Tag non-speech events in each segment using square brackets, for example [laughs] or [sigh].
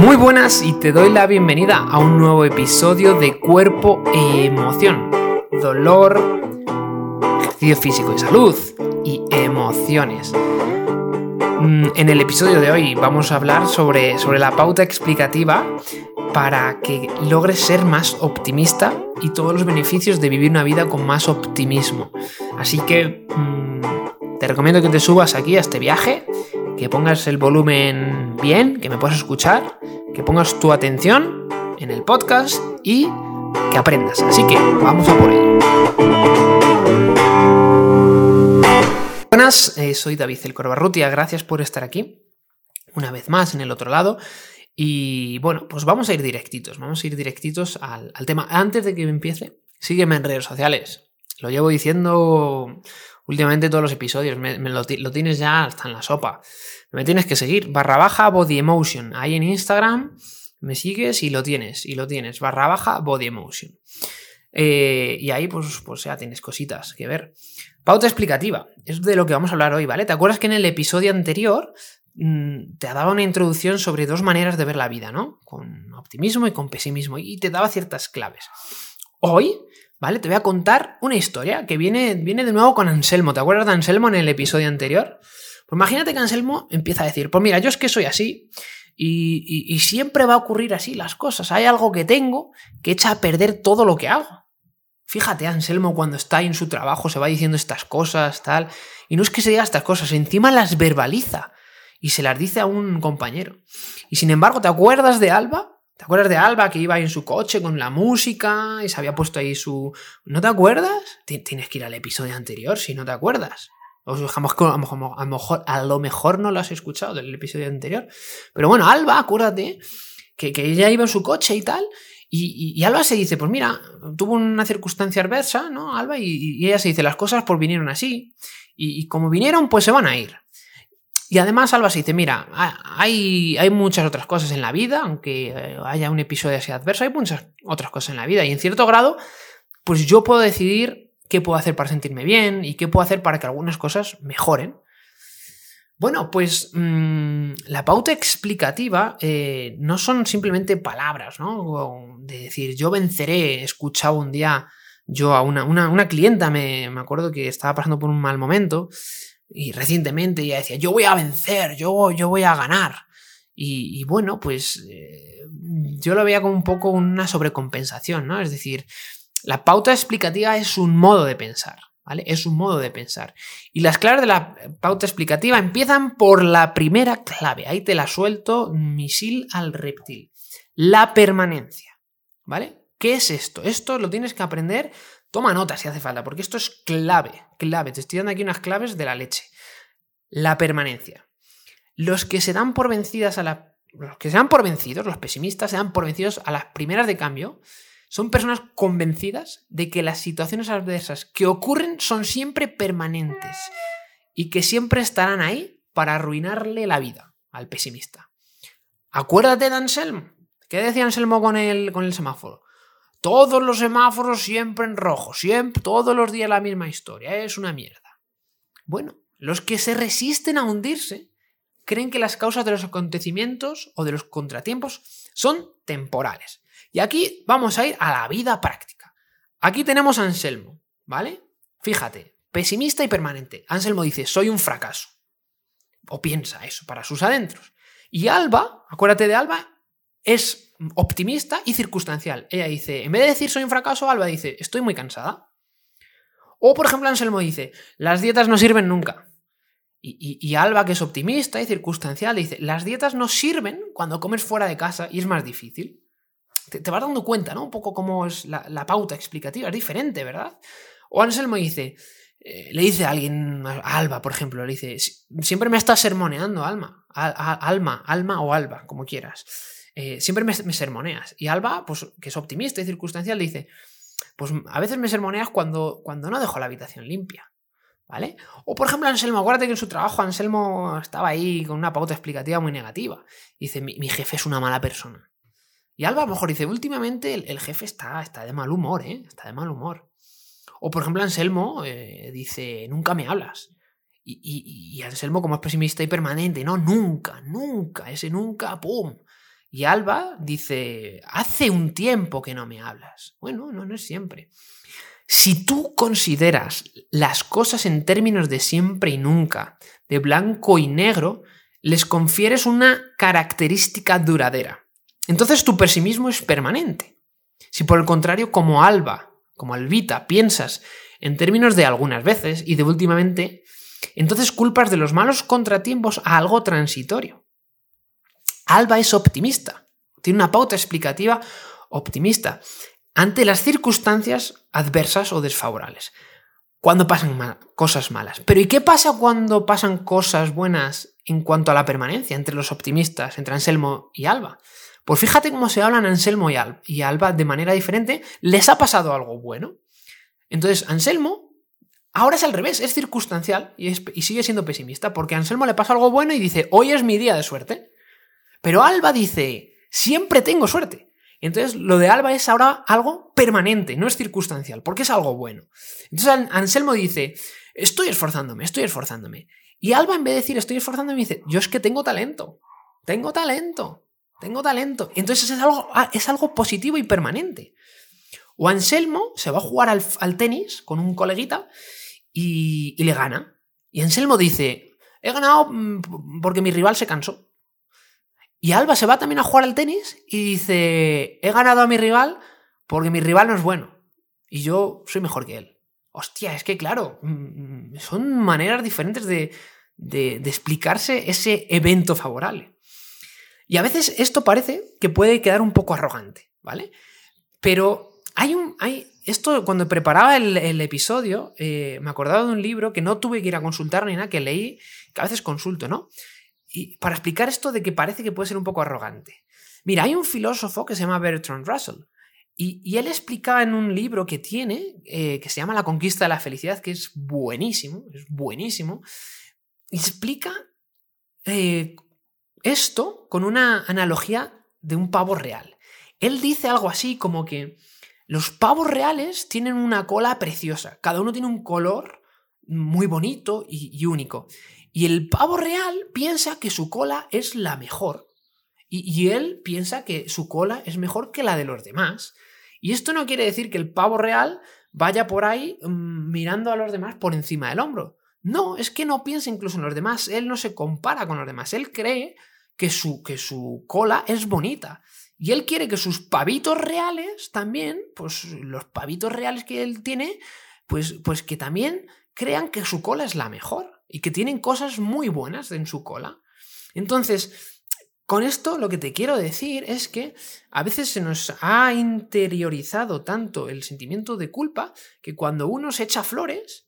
Muy buenas y te doy la bienvenida a un nuevo episodio de Cuerpo e Emoción. Dolor, ejercicio físico y salud y emociones. Mm, en el episodio de hoy vamos a hablar sobre, sobre la pauta explicativa para que logres ser más optimista y todos los beneficios de vivir una vida con más optimismo. Así que mm, te recomiendo que te subas aquí a este viaje, que pongas el volumen bien, que me puedas escuchar, que pongas tu atención en el podcast y que aprendas. Así que vamos a por ello. Buenas, eh, soy David el Corbarrutia, gracias por estar aquí una vez más en el otro lado. Y bueno, pues vamos a ir directitos, vamos a ir directitos al, tema. Antes de que empiece, sígueme en redes sociales. Lo llevo diciendo últimamente todos los episodios, me, lo, tienes ya hasta en la sopa. Me tienes que seguir, barra baja body emotion. Ahí en Instagram me sigues y lo tienes, y lo tienes, barra baja body emotion. Eh, y ahí pues, pues ya tienes cositas que ver. Pauta explicativa, es de lo que vamos a hablar hoy, ¿vale? ¿Te acuerdas que en el episodio anterior Mm, te daba una introducción sobre dos maneras de ver la vida, ¿no? Con optimismo y con pesimismo, y te daba ciertas claves. Hoy, ¿vale? Te voy a contar una historia que viene, viene de nuevo con Anselmo. ¿Te acuerdas de Anselmo en el episodio anterior? Pues imagínate que Anselmo empieza a decir, pues mira, yo es que soy así, y, siempre va a ocurrir así las cosas. Hay algo que tengo que echa a perder todo lo que hago. Fíjate, Anselmo cuando está ahí en su trabajo se va diciendo estas cosas, tal. Y no es que se diga estas cosas, encima las verbaliza y se las dice a un compañero. Y sin embargo, ¿te acuerdas de Alba? ¿Te acuerdas de Alba que iba ahí en su coche con la música y se había puesto ahí su... ¿No te acuerdas? Tienes que ir al episodio anterior si no te acuerdas. A, lo mejor, a lo mejor no lo has escuchado del episodio anterior. Pero bueno, Alba, acuérdate que, ella iba en su coche y tal. Y, Alba se dice, pues mira, tuvo una circunstancia adversa, ¿no? Alba, y, ella se dice, las cosas pues vinieron así. y como vinieron, pues se van a ir. Y además Alba se dice, mira, hay, hay muchas otras cosas en la vida, aunque eh, haya un episodio así adverso, hay muchas otras cosas en la vida. Y en cierto grado, pues yo puedo decidir qué puedo hacer para sentirme bien y qué puedo hacer para que algunas cosas mejoren. Bueno, pues mm, la pauta explicativa eh, no son simplemente palabras, ¿no? De decir, yo venceré, escuchaba un día yo a una, una, clienta, me, me acuerdo que estaba pasando por un mal momento, y recientemente ella decía, yo voy a vencer, yo, yo voy a ganar. Y, bueno, pues eh, yo lo veía como un poco una sobrecompensación, ¿no? Es decir, la pauta explicativa es un modo de pensar, ¿vale? Es un modo de pensar. Y las claves de la pauta explicativa empiezan por la primera clave. Ahí te la suelto, misil al reptil. La permanencia, ¿vale? ¿Qué es esto? Esto lo tienes que aprender Toma nota si hace falta, porque esto es clave, clave. Te estoy dando aquí unas claves de la leche. La permanencia. Los que se dan por vencidas a la. Los que se dan por vencidos, los pesimistas, se dan por vencidos a las primeras de cambio, son personas convencidas de que las situaciones adversas que ocurren son siempre permanentes y que siempre estarán ahí para arruinarle la vida al pesimista. Acuérdate de Anselmo. ¿Qué decía Anselmo con el, con el semáforo? Todos los semáforos siempre en rojo, siempre, todos los días la misma historia, es una mierda. Bueno, los que se resisten a hundirse creen que las causas de los acontecimientos o de los contratiempos son temporales. Y aquí vamos a ir a la vida práctica. Aquí tenemos a Anselmo, ¿vale? Fíjate, pesimista y permanente. Anselmo dice, soy un fracaso. O piensa eso para sus adentros. Y Alba, acuérdate de Alba, es optimista y circunstancial. Ella dice, en vez de decir soy un fracaso, Alba dice, estoy muy cansada. O, por ejemplo, Anselmo dice, las dietas no sirven nunca. Y, Alba, que es optimista y circunstancial, dice, las dietas no sirven cuando comes fuera de casa y es más difícil. Te, vas dando cuenta, ¿no? Un poco cómo es la, pauta explicativa, es diferente, ¿verdad? O Anselmo dice, eh, le dice a alguien, a Alba, por ejemplo, le dice, siempre me estás sermoneando, Alma, Alma, Alma o Alba, como quieras. Eh, siempre me, sermoneas. Y Alba, pues que es optimista y circunstancial, dice, pues a veces me sermoneas cuando, cuando no dejo la habitación limpia. ¿Vale? O por ejemplo, Anselmo, acuérdate que en su trabajo Anselmo estaba ahí con una pauta explicativa muy negativa. Dice, mi, jefe es una mala persona. Y Alba a lo mejor dice, últimamente el, jefe está, está, de mal humor, ¿eh? Está de mal humor. O por ejemplo, Anselmo eh, dice, nunca me hablas. Y, y, y, Anselmo, como es pesimista y permanente, no, nunca, nunca, ese nunca, ¡pum! Y Alba dice, hace un tiempo que no me hablas. Bueno, no, no es siempre. Si tú consideras las cosas en términos de siempre y nunca, de blanco y negro, les confieres una característica duradera. Entonces tu pesimismo es permanente. Si por el contrario, como Alba, como Albita, piensas en términos de algunas veces y de últimamente, entonces culpas de los malos contratiempos a algo transitorio. Alba es optimista, tiene una pauta explicativa optimista ante las circunstancias adversas o desfavorables. Cuando pasan cosas malas. Pero ¿y qué pasa cuando pasan cosas buenas en cuanto a la permanencia entre los optimistas, entre Anselmo y Alba? Pues fíjate cómo se hablan Anselmo y, y Alba de manera diferente. Les ha pasado algo bueno. Entonces, Anselmo ahora es al revés, es circunstancial y, y sigue siendo pesimista, porque a Anselmo le pasa algo bueno y dice, hoy es mi día de suerte. Pero Alba dice, siempre tengo suerte. Entonces, lo de Alba es ahora algo permanente, no es circunstancial, porque es algo bueno. Entonces, Anselmo dice, estoy esforzándome, estoy esforzándome. Y Alba, en vez de decir estoy esforzándome, dice, yo es que tengo talento, tengo talento, tengo talento. Entonces, es algo, ah, es algo positivo y permanente. O Anselmo se va a jugar al, tenis con un coleguita y, y le gana. Y Anselmo dice, he ganado mm, porque mi rival se cansó. Y Alba se va también a jugar al tenis y dice, he ganado a mi rival porque mi rival no es bueno. Y yo soy mejor que él. Hostia, es que claro, mm, mm, son maneras diferentes de, explicarse ese evento favorable. Y a veces esto parece que puede quedar un poco arrogante, ¿vale? Pero hay un... Hay, esto, cuando preparaba el, episodio, eh, me acordaba de un libro que no tuve que ir a consultar ni nada, que leí, que a veces consulto, ¿no? Y para explicar esto de que parece que puede ser un poco arrogante. Mira, hay un filósofo que se llama Bertrand Russell. Y, él explicaba en un libro que tiene, eh, que se llama La conquista de la felicidad, que es buenísimo, es buenísimo. Explica eh, esto con una analogía de un pavo real. Él dice algo así como que los pavos reales tienen una cola preciosa. Cada uno tiene un color muy bonito y único. Y el pavo real piensa que su cola es la mejor. Y, él piensa que su cola es mejor que la de los demás. Y esto no quiere decir que el pavo real vaya por ahí mm, mirando a los demás por encima del hombro. No, es que no piensa incluso en los demás. Él no se compara con los demás. Él cree que su, que su cola es bonita. Y él quiere que sus pavitos reales también, pues los pavitos reales que él tiene, pues, pues que también crean que su cola es la mejor y que tienen cosas muy buenas en su cola. Entonces, con esto lo que te quiero decir es que a veces se nos ha interiorizado tanto el sentimiento de culpa que cuando uno se echa flores,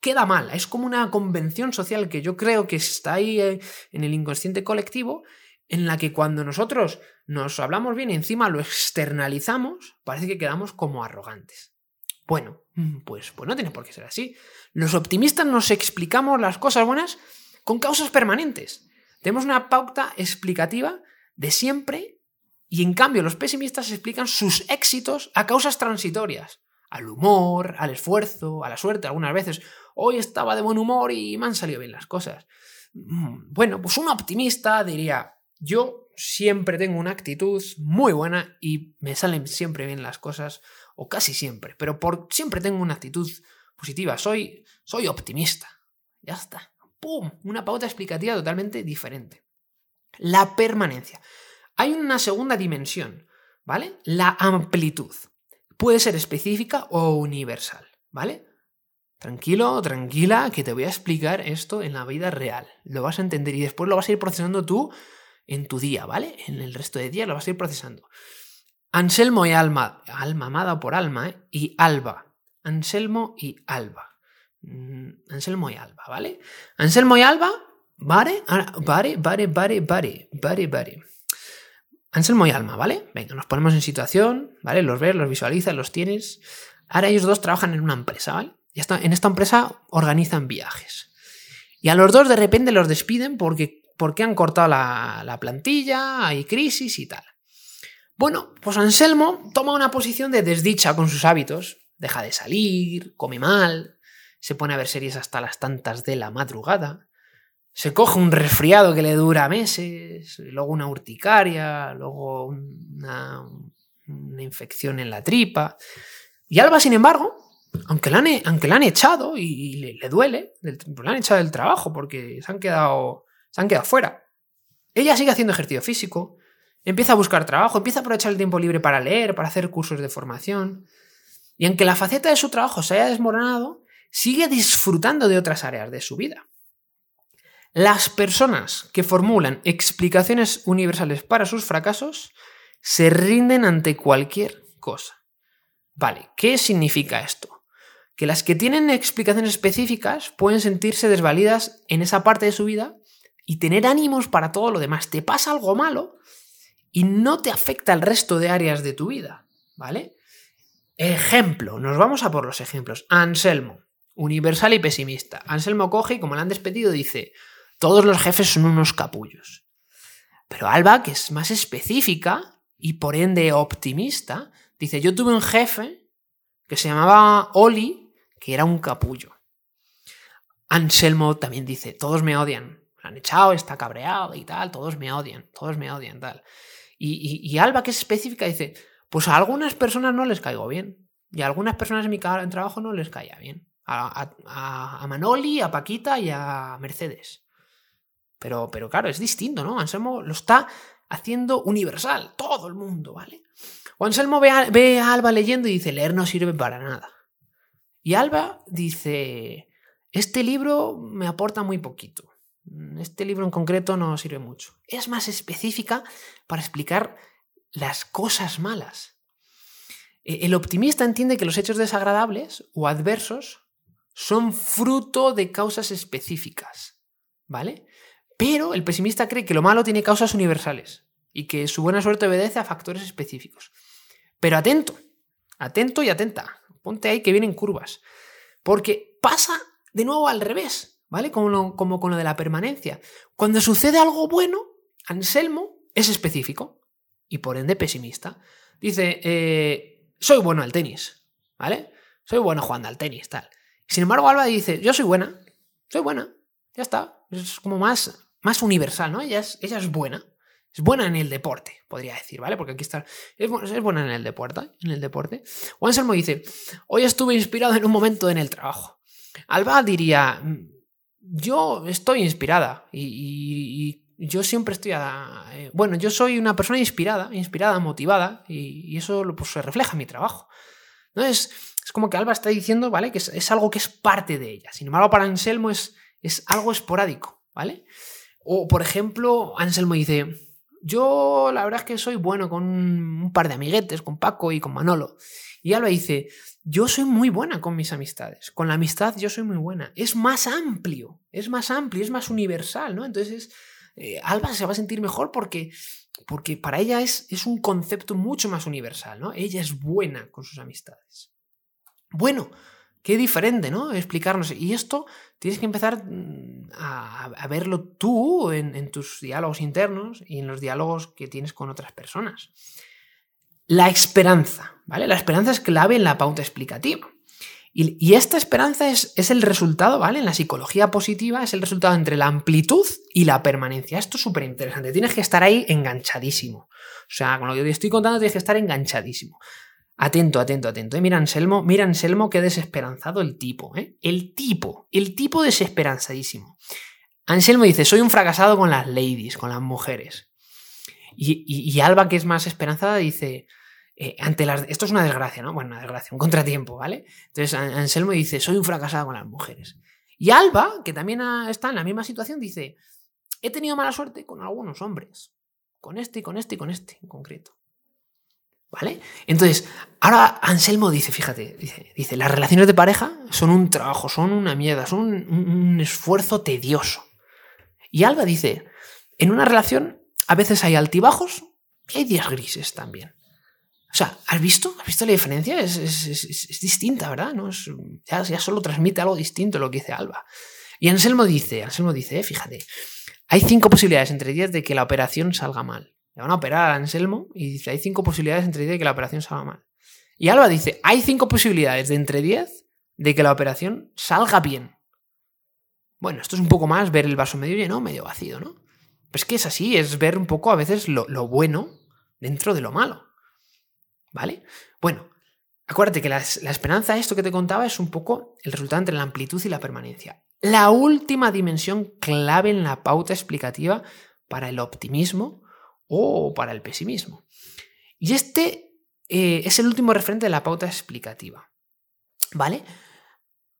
queda mal. Es como una convención social que yo creo que está ahí eh, en el inconsciente colectivo, en la que cuando nosotros nos hablamos bien y encima lo externalizamos, parece que quedamos como arrogantes. Bueno, mm, pues, pues no tiene por qué ser así. Los optimistas nos explicamos las cosas buenas con causas permanentes. Tenemos una pauta explicativa de siempre y en cambio los pesimistas explican sus éxitos a causas transitorias. Al humor, al esfuerzo, a la suerte algunas veces. Hoy estaba de buen humor y me han salido bien las cosas. Mm, bueno, pues un optimista diría, yo siempre tengo una actitud muy buena y me salen siempre bien las cosas o casi siempre, pero por siempre tengo una actitud positiva, soy, soy optimista. Ya está. ¡Pum! Una pauta explicativa totalmente diferente. La permanencia. Hay una segunda dimensión, ¿vale? La amplitud. Puede ser específica o universal, ¿vale? Tranquilo, tranquila, que te voy a explicar esto en la vida real. Lo vas a entender y después lo vas a ir procesando tú en tu día, ¿vale? En el resto de días lo vas a ir procesando. Anselmo y Alma, Alma amada por Alma, ¿eh? y Alba. Anselmo y Alba. Mm, Anselmo y Alba, ¿vale? Anselmo y Alba, vale, vale, vale, vale, vale, vale, vale. Anselmo y Alma, ¿vale? Venga, nos ponemos en situación, ¿vale? Los ves, los visualizas, los tienes. Ahora ellos dos trabajan en una empresa, ¿vale? Y en esta empresa organizan viajes. Y a los dos de repente los despiden porque, porque han cortado la, la plantilla, hay crisis y tal. Bueno, pues Anselmo toma una posición de desdicha con sus hábitos. Deja de salir, come mal, se pone a ver series hasta las tantas de la madrugada, se coge un resfriado que le dura meses, luego una urticaria, luego una, infección en la tripa. Y Alba, sin embargo, aunque la han, aunque la han echado y, le, duele, la han echado del trabajo porque se han quedado, se han quedado fuera. Ella sigue haciendo ejercicio físico, empieza a buscar trabajo, empieza a aprovechar el tiempo libre para leer, para hacer cursos de formación. Y aunque la faceta de su trabajo se haya desmoronado, sigue disfrutando de otras áreas de su vida. Las personas que formulan explicaciones universales para sus fracasos se rinden ante cualquier cosa. Vale, ¿qué significa esto? Que las que tienen explicaciones específicas pueden sentirse desvalidas en esa parte de su vida y tener ánimos para todo lo demás. Te pasa algo malo y no te afecta el resto de áreas de tu vida, ¿vale? Ejemplo, nos vamos a por los ejemplos. Anselmo, universal y pesimista. Anselmo coge y como le han despedido dice, todos los jefes son unos capullos. Pero Alba, que es más específica y por ende optimista, dice, yo tuve un jefe que se llamaba Oli, que era un capullo. Anselmo también dice, todos me odian. Me han echado, está cabreado y tal, todos me odian, todos me odian, tal. Y, Alba, que es específica, dice, pues a algunas personas no les caigo bien. Y a algunas personas en mi trabajo no les caía bien. A, Manoli, a Paquita y a Mercedes. Pero, pero claro, es distinto, ¿no? Anselmo lo está haciendo universal, todo el mundo, ¿vale? O Anselmo ve ve a Alba leyendo y dice, leer no sirve para nada. Y Alba dice, este libro me aporta muy poquito. Este libro en concreto no sirve mucho. Es más específica para explicar las cosas malas. E, el optimista entiende que los hechos desagradables o adversos son fruto de causas específicas, ¿vale? Pero el pesimista cree que lo malo tiene causas universales y que su buena suerte obedece a factores específicos. Pero atento, atento y atenta. Ponte ahí que vienen curvas. Porque pasa de nuevo al revés, ¿vale? Como, como con lo de la permanencia. Cuando sucede algo bueno, Anselmo es específico y por ende pesimista. Dice, eh, soy bueno al tenis, ¿vale? Soy bueno jugando al tenis, tal. Sin embargo, Alba dice, yo soy buena, soy buena, ya está. Es como más más universal, ¿no? Ella es, ella es buena. Es buena en el deporte, podría decir, ¿vale? Porque aquí está. Es, buena en el deporte. En el deporte. O Anselmo dice: Hoy estuve inspirado en un momento en el trabajo. Alba diría: mm, Yo estoy inspirada. Y, yo siempre estoy. A, eh, bueno, yo soy una persona inspirada, inspirada, motivada. Y, eso pues, se refleja en mi trabajo. ¿No? Es, es como que Alba está diciendo, ¿vale? Que es, algo que es parte de ella. Sin embargo, para Anselmo es, es algo esporádico, ¿vale? O, por ejemplo, Anselmo dice, yo la verdad es que soy bueno con un par de amiguetes, con Paco y con Manolo. Y Alba dice, yo soy muy buena con mis amistades. Con la amistad yo soy muy buena. Es más amplio, es más amplio, es más universal, ¿no? Entonces, eh, Alba se va a sentir mejor porque, porque para ella es, es un concepto mucho más universal, ¿no? Ella es buena con sus amistades. Bueno, Qué diferente, ¿no? Explicarnos. Y esto tienes que empezar mm, a, verlo tú en, tus diálogos internos y en los diálogos que tienes con otras personas. La esperanza, ¿vale? La esperanza es clave en la pauta explicativa. Y, esta esperanza es, el resultado, ¿vale? En la psicología positiva es el resultado entre la amplitud y la permanencia. Esto es súper interesante. Tienes que estar ahí enganchadísimo. O sea, con lo que te estoy contando tienes que estar enganchadísimo. Atento, atento, atento. ¿eh? Mira, Anselmo, mira, Anselmo, qué desesperanzado el tipo, ¿eh? El tipo, el tipo desesperanzadísimo. Anselmo dice, soy un fracasado con las ladies, con las mujeres. Y, Alba, que es más esperanzada, dice, eh, ante. Esto es una desgracia, ¿no? Bueno, una desgracia, un contratiempo, ¿vale? Entonces Anselmo dice, soy un fracasado con las mujeres. Y Alba, que también está en la misma situación, dice, he tenido mala suerte con algunos hombres. Con este con este y con este en concreto. ¿Vale? Entonces, ahora Anselmo dice, fíjate, dice, las relaciones de pareja son un trabajo, son una mierda, son un, esfuerzo tedioso. Y Alba dice, en una relación a veces hay altibajos y hay días grises también. O sea, ¿has visto? ¿Has visto la diferencia? Es, distinta, ¿verdad? ¿No? ya, ya, solo transmite algo distinto lo que dice Alba. Y Anselmo dice, Anselmo dice, eh, fíjate, hay cinco posibilidades entre diez de que la operación salga mal. Le van a operar a Anselmo y dice, hay cinco posibilidades entre 10 de que la operación salga mal. Y Alba dice, hay cinco posibilidades de entre 10 de que la operación salga bien. Bueno, esto es un poco más ver el vaso medio lleno, medio vacío, ¿no? Pues que es así, es ver un poco a veces lo, bueno dentro de lo malo. ¿Vale? Bueno, acuérdate que la, la, esperanza, esto que te contaba, es un poco el resultado entre la amplitud y la permanencia. La última dimensión clave en la pauta explicativa para el optimismo o para el pesimismo. Y este eh, es el último referente de la pauta explicativa. ¿Vale?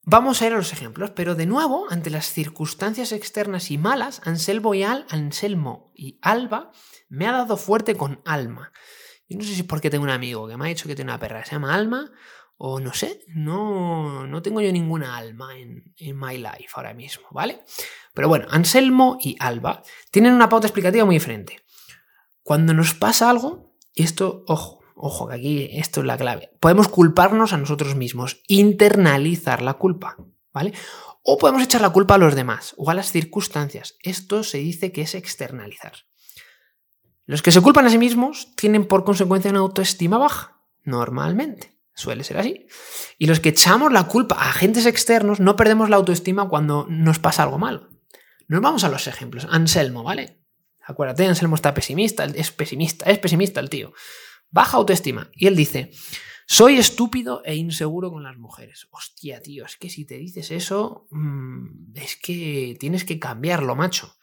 Vamos a ir a los ejemplos, pero de nuevo, ante las circunstancias externas y malas, Anselmo y, Al, Anselmo y Alba me ha dado fuerte con Alma. Yo no sé si es porque tengo un amigo que me ha dicho que tiene una perra se llama Alma, o no sé, no, no tengo yo ninguna alma en, en my life ahora mismo, ¿vale? Pero bueno, Anselmo y Alba tienen una pauta explicativa muy diferente. Cuando nos pasa algo, esto, ojo, ojo, que aquí esto es la clave, podemos culparnos a nosotros mismos, internalizar la culpa, ¿vale? O podemos echar la culpa a los demás o a las circunstancias. Esto se dice que es externalizar. Los que se culpan a sí mismos tienen por consecuencia una autoestima baja, normalmente. Suele ser así. Y los que echamos la culpa a agentes externos no perdemos la autoestima cuando nos pasa algo malo. Nos vamos a los ejemplos. Anselmo, ¿vale? Acuérdate, Anselmo está pesimista, es pesimista, es pesimista el tío. Baja autoestima. Y él dice, soy estúpido e inseguro con las mujeres. Hostia, tío, es que si te dices eso, mmm, es que tienes que cambiarlo, macho.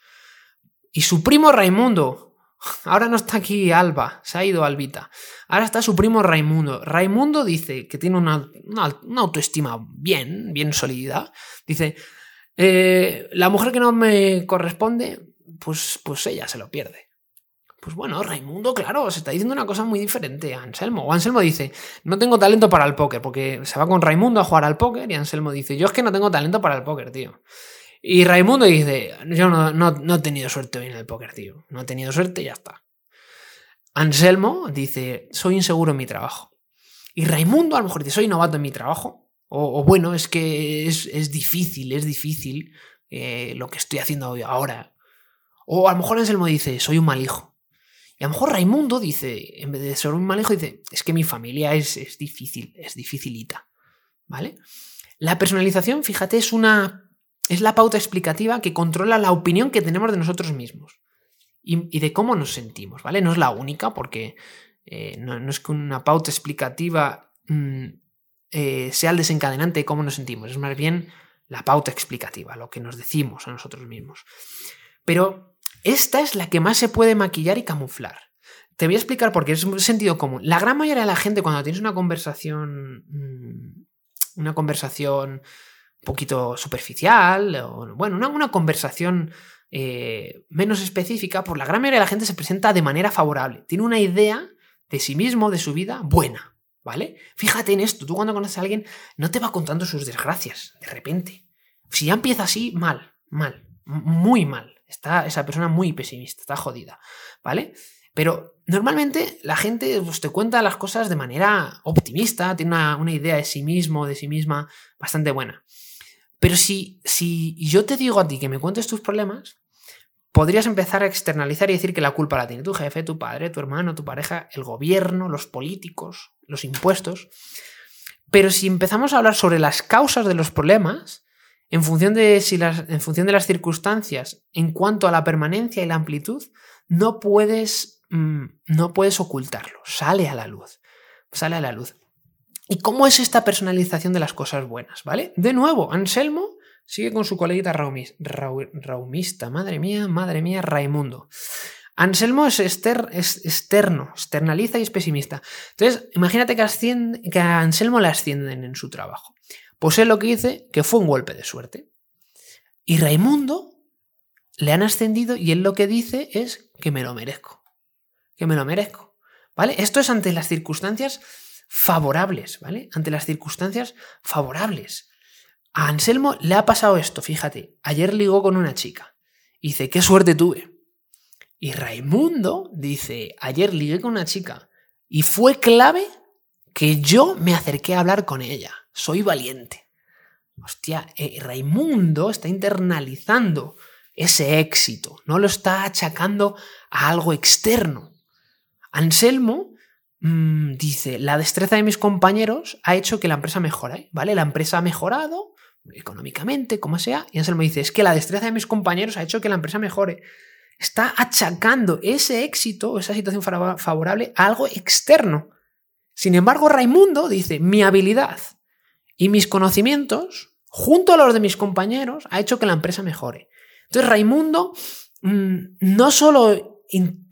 Y su primo Raimundo, [laughs] Ahora no está aquí Alba, se ha ido Albita. Ahora está su primo Raimundo. Raimundo dice que tiene una, autoestima bien, bien sólida. Dice, eh, la mujer que no me corresponde, pues, pues ella se lo pierde. Pues bueno, Raimundo, claro, se está diciendo una cosa muy diferente a Anselmo. O Anselmo dice, no tengo talento para el póker, porque se va con Raimundo a jugar al póker y Anselmo dice, yo es que no tengo talento para el póker, tío. Y Raimundo dice, yo no, he tenido suerte hoy en el póker, tío. No he tenido suerte y ya está. Anselmo dice, soy inseguro en mi trabajo. Y Raimundo a lo mejor dice, soy novato en mi trabajo. O, bueno, es que es, difícil, es difícil eh, lo que estoy haciendo ahora. O a lo mejor Anselmo dice, soy un mal hijo. A lo mejor Raimundo dice, en vez de ser un mal dice, es que mi familia es, es difícil, es dificilita. ¿Vale? La personalización, fíjate, es una es la pauta explicativa que controla la opinión que tenemos de nosotros mismos y, de cómo nos sentimos, ¿vale? No es la única porque eh, no, es que una pauta explicativa mm, eh, sea el desencadenante de cómo nos sentimos, es más bien la pauta explicativa, lo que nos decimos a nosotros mismos. Pero esta es la que más se puede maquillar y camuflar. Te voy a explicar por qué es un sentido común. La gran mayoría de la gente cuando tienes una conversación, mm, una conversación poquito superficial, o, bueno, una, conversación eh, menos específica, por la gran mayoría de la gente se presenta de manera favorable. Tiene una idea de sí mismo, de su vida, buena, ¿vale? Fíjate en esto, tú cuando conoces a alguien no te va contando sus desgracias, de repente. Si ya empieza así, mal, mal, muy mal. Está esa persona muy pesimista, está jodida, ¿vale? Pero normalmente la gente pues, te cuenta las cosas de manera optimista, tiene una, una idea de sí mismo, de sí misma, bastante buena. Pero si, si yo te digo a ti que me cuentes tus problemas, podrías empezar a externalizar y decir que la culpa la tiene tu jefe, tu padre, tu hermano, tu pareja, el gobierno, los políticos, los impuestos. Pero si empezamos a hablar sobre las causas de los problemas, en función de, si las, en función de las circunstancias, en cuanto a la permanencia y la amplitud, no puedes, mm, no puedes ocultarlo, sale a la luz. Sale a la luz. ¿Y cómo es esta personalización de las cosas buenas? ¿Vale? De nuevo, Anselmo sigue con su coleguita raumista. Madre mía, madre mía, Raimundo. Anselmo es, externo, externaliza y es pesimista. Entonces, imagínate que, que a Anselmo le ascienden en su trabajo. Pues él lo que dice que fue un golpe de suerte. Y Raimundo le han ascendido y él lo que dice es que me lo merezco. Que me lo merezco. ¿Vale? Esto es ante las circunstancias favorables, ¿vale? Ante las circunstancias favorables. A Anselmo le ha pasado esto, fíjate. Ayer ligó con una chica. Dice, qué suerte tuve. Y Raimundo dice, ayer ligué con una chica. Y fue clave que yo me acerqué a hablar con ella. Soy valiente. Hostia, eh, Raimundo está internalizando ese éxito, no lo está achacando a algo externo. Anselmo Mm, dice, la destreza de mis compañeros ha hecho que la empresa mejore, ¿vale? La empresa ha mejorado económicamente, como sea, y Anselmo dice, es que la destreza de mis compañeros ha hecho que la empresa mejore. Está achacando ese éxito esa situación favorable a algo externo. Sin embargo, Raimundo dice, mi habilidad y mis conocimientos, junto a los de mis compañeros, ha hecho que la empresa mejore. Entonces, Raimundo mm, no solo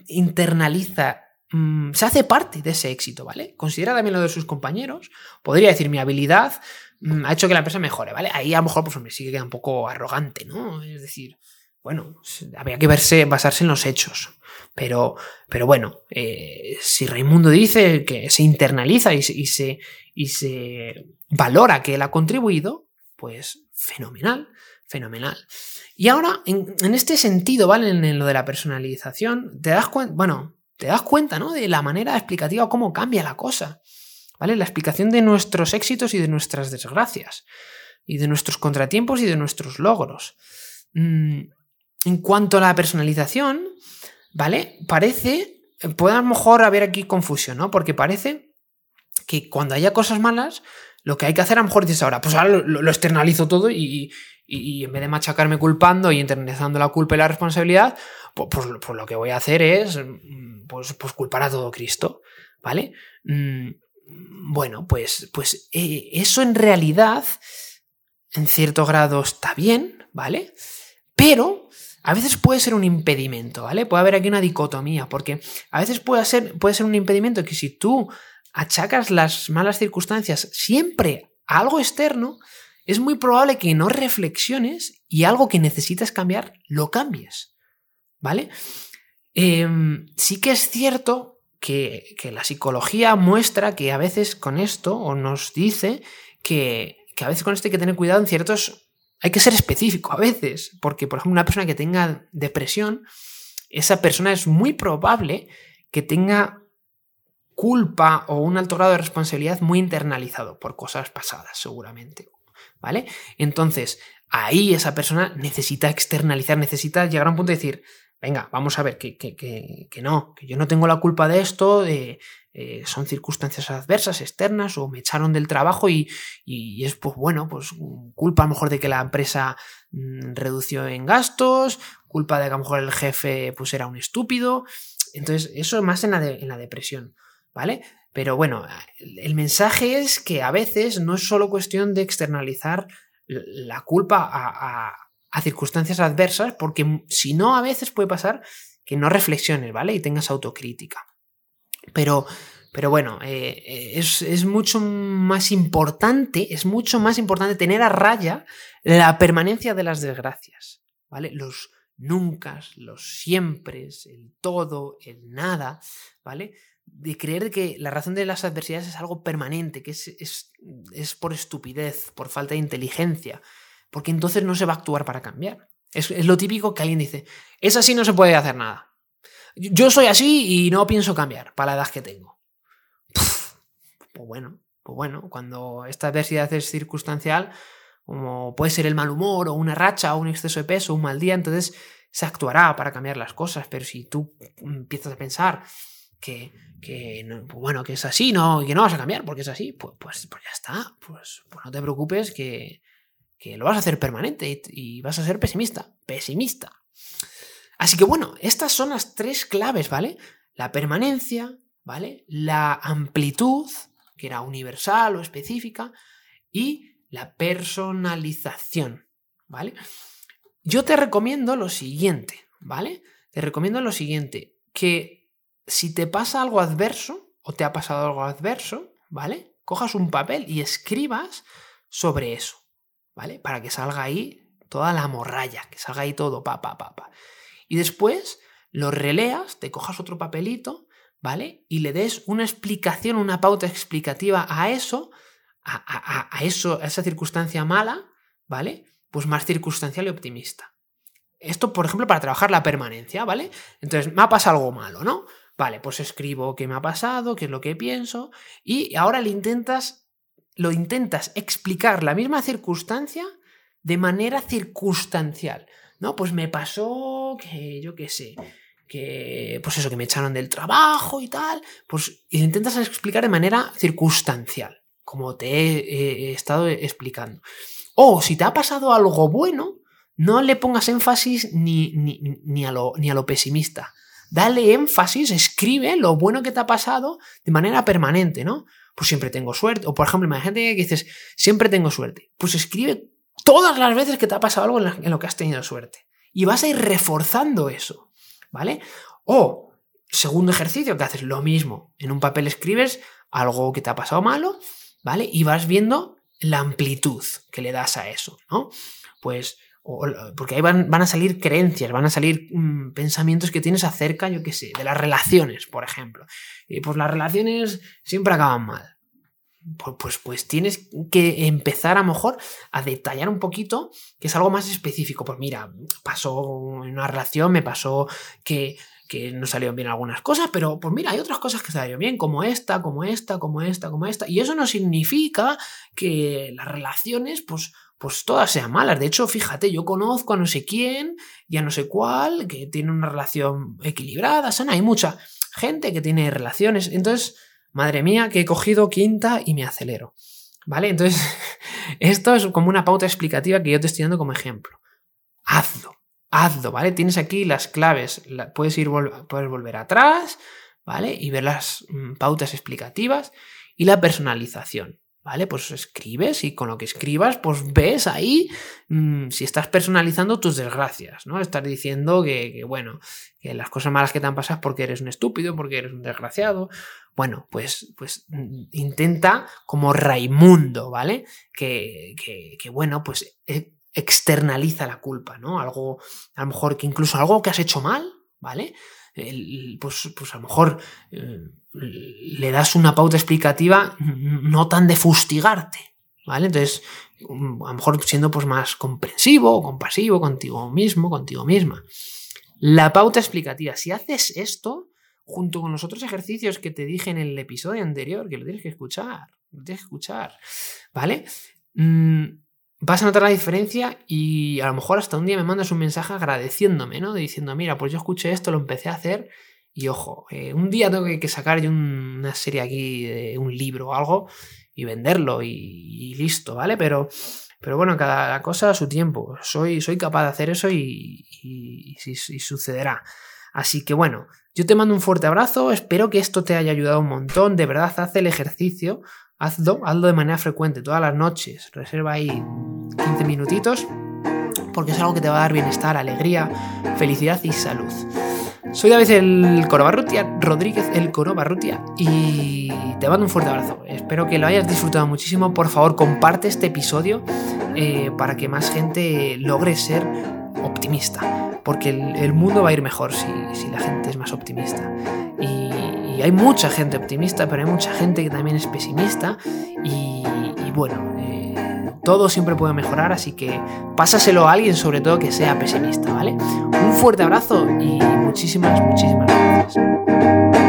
internaliza Mm, se hace parte de ese éxito, ¿vale? Considera también lo de sus compañeros. Podría decir, mi habilidad mm, ha hecho que la empresa mejore, ¿vale? Ahí a lo mejor, pues hombre, sí que queda un poco arrogante, ¿no? Es decir, bueno, había que verse, basarse en los hechos. Pero, pero bueno, eh, si Raimundo dice que se internaliza y, se, y se valora que él ha contribuido, pues fenomenal, fenomenal. Y ahora, en, este sentido, ¿vale? En, lo de la personalización, te das cuenta, bueno, te das cuenta, ¿no? De la manera explicativa, cómo cambia la cosa. ¿Vale? La explicación de nuestros éxitos y de nuestras desgracias. Y de nuestros contratiempos y de nuestros logros. Mm, en cuanto a la personalización, ¿vale? Parece. Puede a lo mejor haber aquí confusión, ¿no? Porque parece que cuando haya cosas malas, lo que hay que hacer a lo mejor dices ahora, pues ahora lo, externalizo todo y, en vez de machacarme culpando y internalizando la culpa y la responsabilidad, pues, pues, pues, lo que voy a hacer es mm, pues, pues culpar a todo Cristo, ¿vale? Mm, bueno, pues, pues eh, eso en realidad, en cierto grado, está bien, ¿vale? Pero a veces puede ser un impedimento, ¿vale? Puede haber aquí una dicotomía, porque a veces puede ser, puede ser un impedimento que si tú achacas las malas circunstancias siempre a algo externo, es muy probable que no reflexiones y algo que necesitas cambiar lo cambies. ¿Vale? Em, sí que es cierto que, la psicología muestra que a veces con esto, o nos dice que, que a veces con esto hay que tener cuidado en ciertos... Hay que ser específico a veces, porque por ejemplo una persona que tenga depresión, esa persona es muy probable que tenga culpa o un alto grado de responsabilidad muy internalizado por cosas pasadas, seguramente. ¿vale? Entonces, ahí esa persona necesita externalizar, necesita llegar a un punto de decir, venga, vamos a ver, que, que, no, que yo no tengo la culpa de esto, eh, son circunstancias adversas, externas, o me echaron del trabajo y, y, es, pues bueno, pues culpa a lo mejor de que la empresa mm, redució en gastos, culpa de que a lo mejor el jefe pues era un estúpido. Entonces, eso es más en la, en la depresión, ¿vale? Pero bueno, el mensaje es que a veces no es solo cuestión de externalizar la culpa a, circunstancias adversas, porque si no, a veces puede pasar que no reflexiones, ¿vale? Y tengas autocrítica. Pero, pero bueno, eh, es, es, mucho más importante, es mucho más importante tener a raya la permanencia de las desgracias, ¿vale? Los nunca, los siempre, el todo, el nada, ¿vale? de creer que la razón de las adversidades es algo permanente, que es, es, por estupidez, por falta de inteligencia, porque entonces no se va a actuar para cambiar. Es, lo típico que alguien dice, es así, no se puede hacer nada. Yo soy así y no pienso cambiar para la edad que tengo. pues bueno, pues bueno, cuando esta adversidad es circunstancial, como puede ser el mal humor o una racha o un exceso de peso, un mal día, entonces se actuará para cambiar las cosas, pero si tú empiezas a pensar que, que pues bueno, que es así, no, y que no vas a cambiar porque es así, pues, pues, pues ya está, pues, pues, no te preocupes que, que, lo vas a hacer permanente y, vas a ser pesimista, pesimista. Así que bueno, estas son las tres claves, ¿vale? La permanencia, ¿vale? La amplitud, que era universal o específica, y la personalización, ¿vale? Yo te recomiendo lo siguiente, ¿vale? Te recomiendo lo siguiente, que si te pasa algo adverso o te ha pasado algo adverso, ¿vale? Cojas un papel y escribas sobre eso, ¿vale? Para que salga ahí toda la morralla, que salga ahí todo, pa, pa. Y después lo releas, te cojas otro papelito, ¿vale? Y le des una explicación, una pauta explicativa a eso, a, a eso, a esa circunstancia mala, ¿vale? Pues más circunstancial y optimista. Esto, por ejemplo, para trabajar la permanencia, ¿vale? Entonces, me ha pasado algo malo, ¿no? Vale, pues escribo qué me ha pasado, qué es lo que pienso, y ahora le intentas, lo intentas explicar la misma circunstancia de manera circunstancial. ¿No? Pues me pasó que, yo qué sé, que, pues eso, que me echaron del trabajo y tal, pues intentas explicar de manera circunstancial, como te he estado explicando. O si te ha pasado algo bueno, no le pongas énfasis ni, ni, a, lo, ni a lo pesimista. Dale énfasis, escribe lo bueno que te ha pasado de manera permanente, ¿no? Pues siempre tengo suerte. O por ejemplo, imagínate que dices, siempre tengo suerte. Pues escribe todas las veces que te ha pasado algo en, lo que has tenido suerte. Y vas a ir reforzando eso, ¿vale? O, segundo ejercicio, que haces lo mismo. En un papel escribes algo que te ha pasado malo, ¿vale? Y vas viendo la amplitud que le das a eso, ¿no? Pues, porque ahí van, van, a salir creencias, van a salir mm, pensamientos que tienes acerca, yo qué sé, de las relaciones, por ejemplo. Y pues las relaciones siempre acaban mal. Pues, pues, tienes que empezar a lo mejor a detallar un poquito que es algo más específico. Pues mira, pasó en una relación, me pasó que que no salieron bien algunas cosas, pero pues mira, hay otras cosas que salieron bien, como esta, como esta, como esta, como esta. Y eso no significa que las relaciones, pues, pues todas sean malas. De hecho, fíjate, yo conozco a no sé quién y a no sé cuál que tiene una relación equilibrada, sana. Hay mucha gente que tiene relaciones. Entonces, madre mía, que he cogido quinta y me acelero. ¿Vale? Entonces, [laughs] esto es como una pauta explicativa que yo te estoy dando como ejemplo. Hazlo hazlo, ¿vale? Tienes aquí las claves, puedes ir puedes volver atrás, ¿vale? Y ver las mm, pautas explicativas y la personalización, ¿vale? Pues escribes y con lo que escribas, pues ves ahí mm, si estás personalizando tus desgracias, ¿no? Estás diciendo que, bueno, que las cosas malas que te han pasado es porque eres un estúpido, porque eres un desgraciado. Bueno, pues, pues mm, intenta como Raimundo, ¿vale? Que, que, bueno, pues eh, externaliza la culpa, ¿no? Algo, a lo mejor que incluso algo que has hecho mal, ¿vale? pues, pues a lo mejor eh, le das una pauta explicativa no tan de fustigarte, ¿vale? Entonces, mm, a lo mejor siendo pues más comprensivo o compasivo contigo mismo, contigo misma. La pauta explicativa, si haces esto, junto con los otros ejercicios que te dije en el episodio anterior, que lo tienes que escuchar, lo tienes que escuchar, ¿vale? Mm, vas a notar la diferencia y a lo mejor hasta un día me mandas un mensaje agradeciéndome, ¿no? diciendo, mira, pues yo escuché esto, lo empecé a hacer y ojo, eh, un día tengo que sacar yo una serie aquí de un libro o algo y venderlo y, listo, ¿vale? Pero, pero bueno, cada cosa a su tiempo. Soy, soy capaz de hacer eso y, y, y sucederá. Así que bueno, yo te mando un fuerte abrazo, espero que esto te haya ayudado un montón, de verdad haz el ejercicio hazlo, hazlo de manera frecuente, todas las noches. Reserva ahí 15 minutitos porque es algo que te va a dar bienestar, alegría, felicidad y salud. Soy David el Corobarrutia, Rodríguez el Corobarrutia, y te mando un fuerte abrazo. Espero que lo hayas disfrutado muchísimo. Por favor, comparte este episodio eh, para que más gente logre ser optimista, porque el, mundo va a ir mejor si, si la gente es más optimista. Y hay mucha gente optimista, pero hay mucha gente que también es pesimista y, bueno, eh, todo siempre puede mejorar, así que pásaselo a alguien sobre todo que sea pesimista, ¿vale? Un fuerte abrazo y muchísimas, muchísimas gracias.